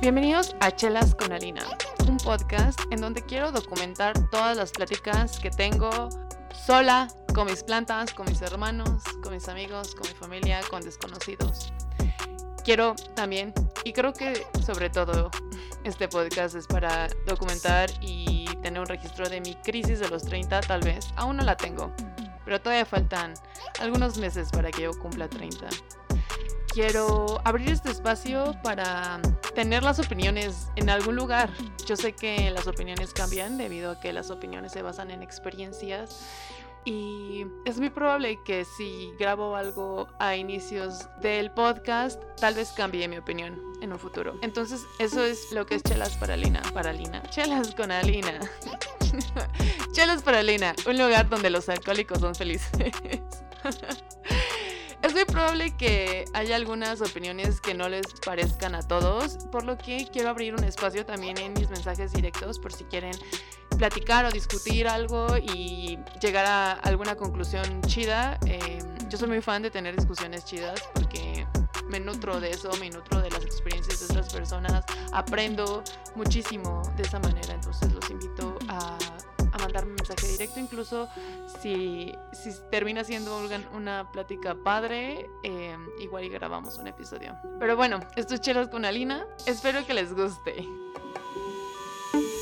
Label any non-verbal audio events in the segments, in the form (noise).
Bienvenidos a Chelas con Alina, un podcast en donde quiero documentar todas las pláticas que tengo sola, con mis plantas, con mis hermanos, con mis amigos, con mi familia, con desconocidos. Quiero también, y creo que sobre todo este podcast es para documentar y tener un registro de mi crisis de los 30, tal vez. Aún no la tengo, pero todavía faltan algunos meses para que yo cumpla 30 quiero abrir este espacio para tener las opiniones en algún lugar. Yo sé que las opiniones cambian debido a que las opiniones se basan en experiencias y es muy probable que si grabo algo a inicios del podcast, tal vez cambie mi opinión en un futuro. Entonces, eso es lo que es Chelas para Lina. Para Lina. Chelas con Alina. (laughs) Chelas para Lina. Un lugar donde los alcohólicos son felices. (laughs) Muy probable que haya algunas opiniones que no les parezcan a todos, por lo que quiero abrir un espacio también en mis mensajes directos por si quieren platicar o discutir algo y llegar a alguna conclusión chida. Em, yo soy muy fan de tener discusiones chidas porque me nutro de eso, me nutro de las experiencias de otras personas, aprendo muchísimo de esa manera, entonces los invito a a mandarme un mensaje directo, incluso si, si termina siendo una plática padre, em, igual y grabamos un episodio. Pero bueno, esto es Chelas con Alina, espero que les guste.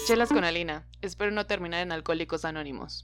Chelas con Alina, espero no terminar en Alcohólicos Anónimos.